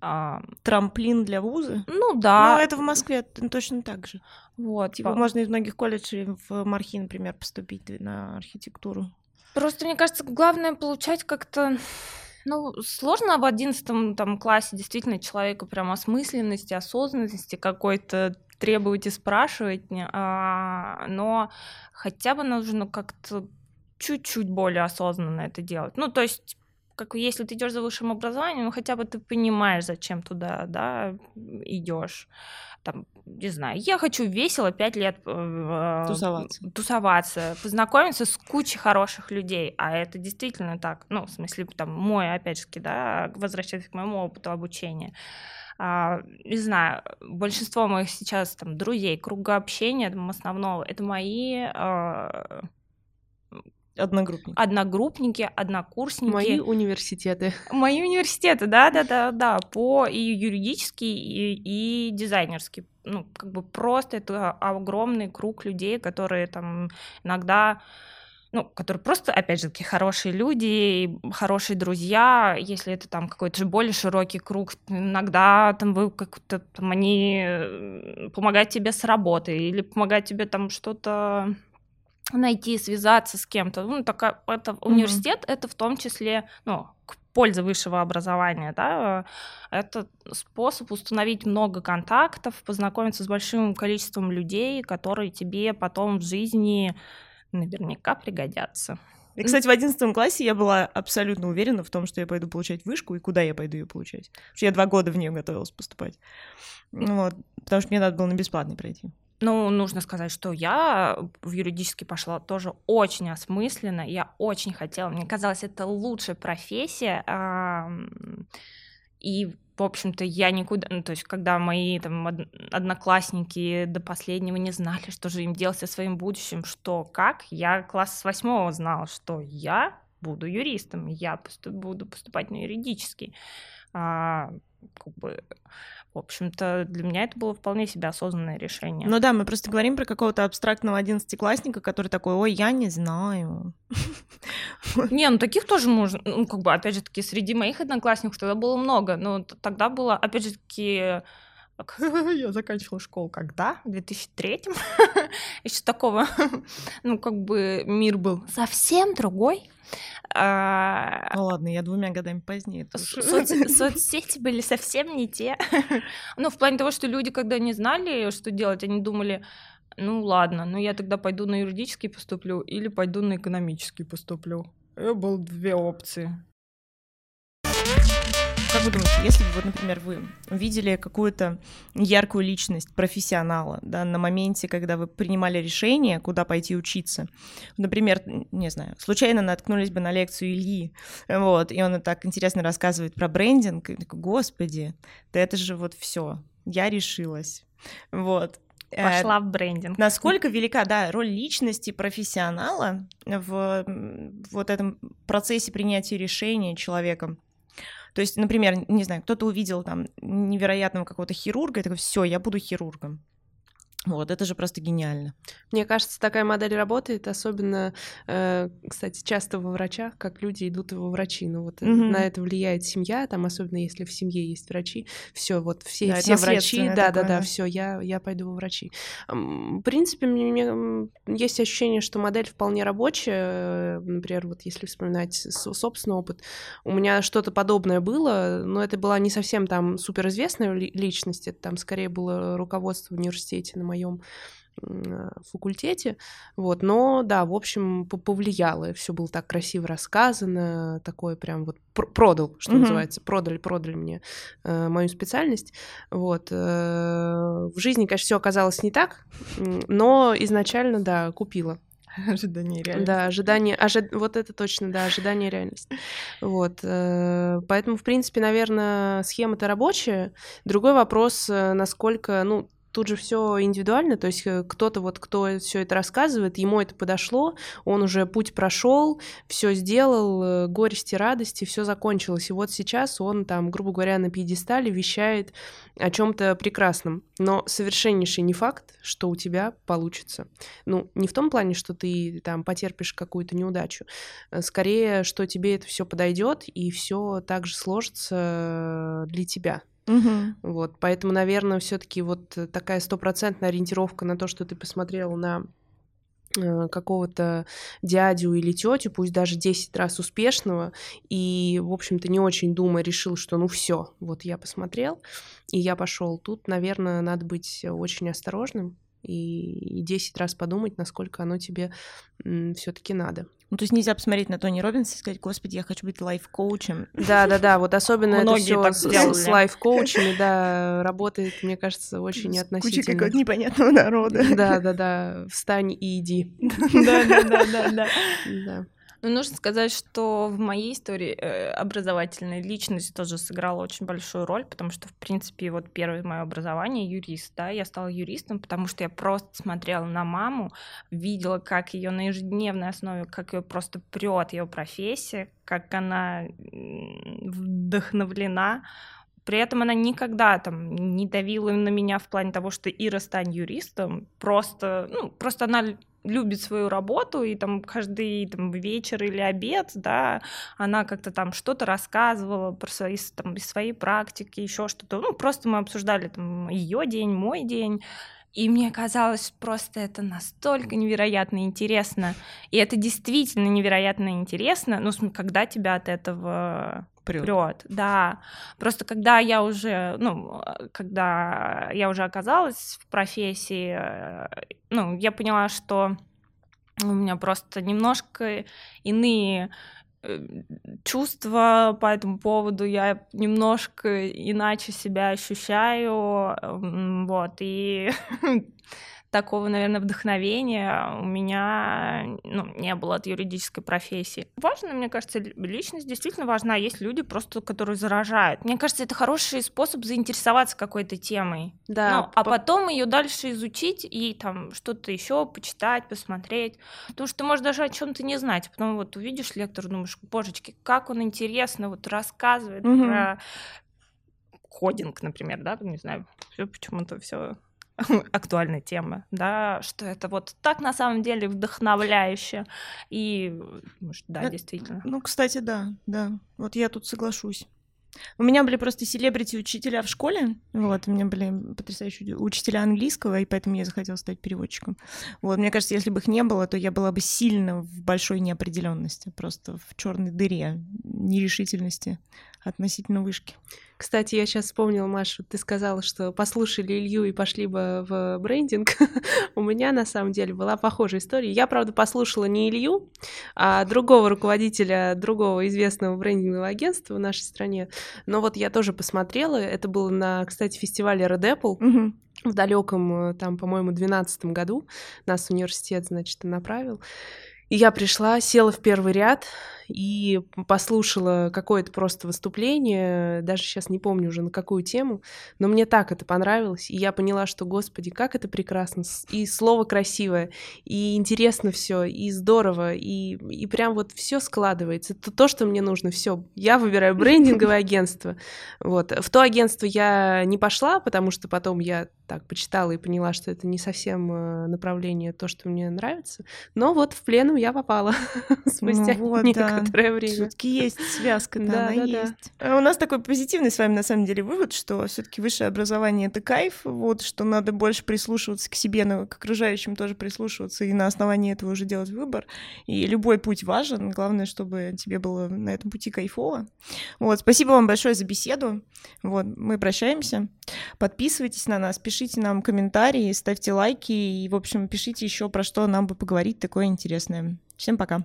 А, Трамплин для вуза? Ну да. Ну, это в Москве точно так же. Вот. Типа, по... можно из многих колледжей в Мархи, например, поступить на архитектуру. Просто, мне кажется, главное получать как-то ну, сложно в одиннадцатом там классе действительно человеку прям осмысленности, осознанности какой-то требовать и спрашивать, а, но хотя бы нужно как-то чуть-чуть более осознанно это делать. Ну, то есть как если ты идешь за высшим образованием, ну хотя бы ты понимаешь, зачем туда, да, идешь. Там, не знаю, я хочу весело пять лет э, тусоваться. тусоваться, познакомиться с кучей хороших людей, а это действительно так, ну, в смысле, там, мой, опять же, да, возвращаясь к моему опыту обучения. А, не знаю, большинство моих сейчас там друзей, круга общения, там, основного, это мои а, Одногруппники. Одногруппники, однокурсники. Мои университеты. Мои университеты, да, да, да, да, по и юридический, и, и дизайнерский. Ну, как бы просто это огромный круг людей, которые там иногда ну, которые просто, опять же, такие хорошие люди, хорошие друзья, если это там какой-то же более широкий круг, иногда там вы как-то там они э, помогают тебе с работой или помогают тебе там что-то найти, связаться с кем-то. Ну, так, это mm-hmm. университет, это в том числе, ну, к пользе высшего образования, да, это способ установить много контактов, познакомиться с большим количеством людей, которые тебе потом в жизни наверняка пригодятся. И, кстати, в одиннадцатом классе я была абсолютно уверена в том, что я пойду получать вышку и куда я пойду ее получать. Потому что я два года в нее готовилась поступать. Вот, потому что мне надо было на бесплатный пройти. Ну, нужно сказать, что я в юридический пошла тоже очень осмысленно. Я очень хотела. Мне казалось, это лучшая профессия. И, в общем-то, я никуда... Ну, то есть, когда мои там одноклассники до последнего не знали, что же им делать со своим будущим, что, как, я класс с восьмого знала, что я буду юристом, я поступ, буду поступать на юридический. А, как бы в общем-то, для меня это было вполне себе осознанное решение. Ну да, мы просто говорим про какого-то абстрактного одиннадцатиклассника, который такой, ой, я не знаю. Не, ну таких тоже можно, ну как бы, опять же таки, среди моих одноклассников тогда было много, но тогда было, опять же таки, я заканчивала школу когда? В 2003-м. Еще такого, ну, как бы мир был совсем другой. А... Ну ладно, я двумя годами позднее. Соц... Соцсети были совсем не те. ну, в плане того, что люди, когда не знали, что делать, они думали, ну ладно, ну я тогда пойду на юридический поступлю или пойду на экономический поступлю. Это было две опции. Вы думаете, если бы, вот, например, вы видели какую-то яркую личность профессионала, да, на моменте, когда вы принимали решение, куда пойти учиться, например, не знаю, случайно наткнулись бы на лекцию Ильи, вот, и он так интересно рассказывает про брендинг, и такой, господи, да это же вот все, я решилась, вот, Пошла в брендинг. Насколько велика, да, роль личности профессионала в вот этом процессе принятия решения человеком? То есть, например, не знаю, кто-то увидел там невероятного какого-то хирурга и такой, все, я буду хирургом. Вот, это же просто гениально. Мне кажется, такая модель работает, особенно, э, кстати, часто во врачах, как люди идут во врачи. Ну вот mm-hmm. на это влияет семья, там особенно если в семье есть врачи, все вот все да, все врачи, да, да, да, все, я я пойду во врачи. В принципе, мне, мне есть ощущение, что модель вполне рабочая. Например, вот если вспоминать собственный опыт, у меня что-то подобное было, но это была не совсем там суперизвестная личность, это там скорее было руководство в университете на моем факультете, вот, но да, в общем, повлияло, все было так красиво рассказано, такое прям вот продал, что mm-hmm. называется, продали, продали мне э, мою специальность, вот. Э, в жизни, конечно, все оказалось не так, но изначально, да, купила. Ожидание реальности. Да, ожидание, ожи... вот это точно, да, ожидание реальности. Вот, э, поэтому, в принципе, наверное, схема-то рабочая. Другой вопрос, э, насколько, ну, тут же все индивидуально, то есть э, кто-то вот, кто все это рассказывает, ему это подошло, он уже путь прошел, все сделал, э, горести, радости, все закончилось. И вот сейчас он там, грубо говоря, на пьедестале вещает о чем-то прекрасном. Но совершеннейший не факт, что у тебя получится. Ну, не в том плане, что ты там потерпишь какую-то неудачу. Э, скорее, что тебе это все подойдет и все так же сложится для тебя. Угу. Вот, поэтому, наверное, все-таки вот такая стопроцентная ориентировка на то, что ты посмотрел на э, какого-то дядю или тетю, пусть даже 10 раз успешного, и, в общем-то, не очень думая, решил, что ну все, вот я посмотрел, и я пошел. Тут, наверное, надо быть очень осторожным и 10 раз подумать, насколько оно тебе все-таки надо. Ну, то есть нельзя посмотреть на Тони Робинса и сказать, господи, я хочу быть лайф-коучем. Да, да, да, вот особенно это все с, с лайф-коучами, да, работает, мне кажется, очень неотносительно. Куча какого-то непонятного народа. Да, да, да, встань и иди. Да, Ну, нужно сказать, что в моей истории э, образовательная личность тоже сыграла очень большую роль, потому что, в принципе, вот первое мое образование юрист, да, я стала юристом, потому что я просто смотрела на маму, видела, как ее на ежедневной основе, как ее просто прет ее профессия, как она вдохновлена при этом она никогда там не давила на меня в плане того, что Ира стань юристом. Просто, ну, просто она любит свою работу, и там каждый там, вечер или обед, да, она как-то там что-то рассказывала про свои, там, из своей практики, еще что-то. Ну, просто мы обсуждали там ее день, мой день. И мне казалось просто это настолько невероятно интересно. И это действительно невероятно интересно, ну, когда тебя от этого прет. прет. Да. Просто когда я уже, ну, когда я уже оказалась в профессии, э, ну, я поняла, что у меня просто немножко иные чувства по этому поводу, я немножко иначе себя ощущаю, вот, и такого, наверное, вдохновения у меня ну, не было от юридической профессии. Важно, мне кажется, личность действительно важна. Есть люди просто, которые заражают. Мне кажется, это хороший способ заинтересоваться какой-то темой. Да. Ну, а потом ее дальше изучить и там что-то еще почитать, посмотреть. Потому что ты можешь даже о чем-то не знать. Потом вот увидишь лектор, думаешь, божечки, как он интересно вот рассказывает угу. про кодинг, например, да, не знаю, все почему-то все актуальная тема, да, что это вот так на самом деле вдохновляюще. И, да, это, действительно. Ну, кстати, да, да. Вот я тут соглашусь. У меня были просто селебрити-учителя в школе, вот, у меня были потрясающие учителя английского, и поэтому я захотела стать переводчиком. Вот, мне кажется, если бы их не было, то я была бы сильно в большой неопределенности, просто в черной дыре нерешительности относительно вышки. Кстати, я сейчас вспомнила, Маша, ты сказала, что послушали Илью и пошли бы в брендинг. У меня на самом деле была похожая история. Я, правда, послушала не Илью, а другого руководителя другого известного брендингового агентства в нашей стране. Но вот я тоже посмотрела. Это было на, кстати, фестивале Red Apple. В далеком, там, по-моему, 2012 году нас университет, значит, направил. И я пришла, села в первый ряд, и послушала какое-то просто выступление, даже сейчас не помню уже на какую тему, но мне так это понравилось, и я поняла, что, господи, как это прекрасно, и слово красивое, и интересно все, и здорово, и, и прям вот все складывается. Это то, что мне нужно, все. Я выбираю брендинговое агентство. Вот. В то агентство я не пошла, потому что потом я так почитала и поняла, что это не совсем э, направление то, что мне нравится. Но вот в пленум я попала спустя ну, вот, некоторое время. Все-таки есть связка, да, она да, есть. Да. У нас такой позитивный с вами на самом деле вывод, что все-таки высшее образование это кайф, вот что надо больше прислушиваться к себе, но к окружающим тоже прислушиваться и на основании этого уже делать выбор. И любой путь важен, главное, чтобы тебе было на этом пути кайфово. Вот, спасибо вам большое за беседу. Вот, мы прощаемся. Подписывайтесь на нас, пишите нам комментарии, ставьте лайки и, в общем, пишите еще про что нам бы поговорить такое интересное. Всем пока.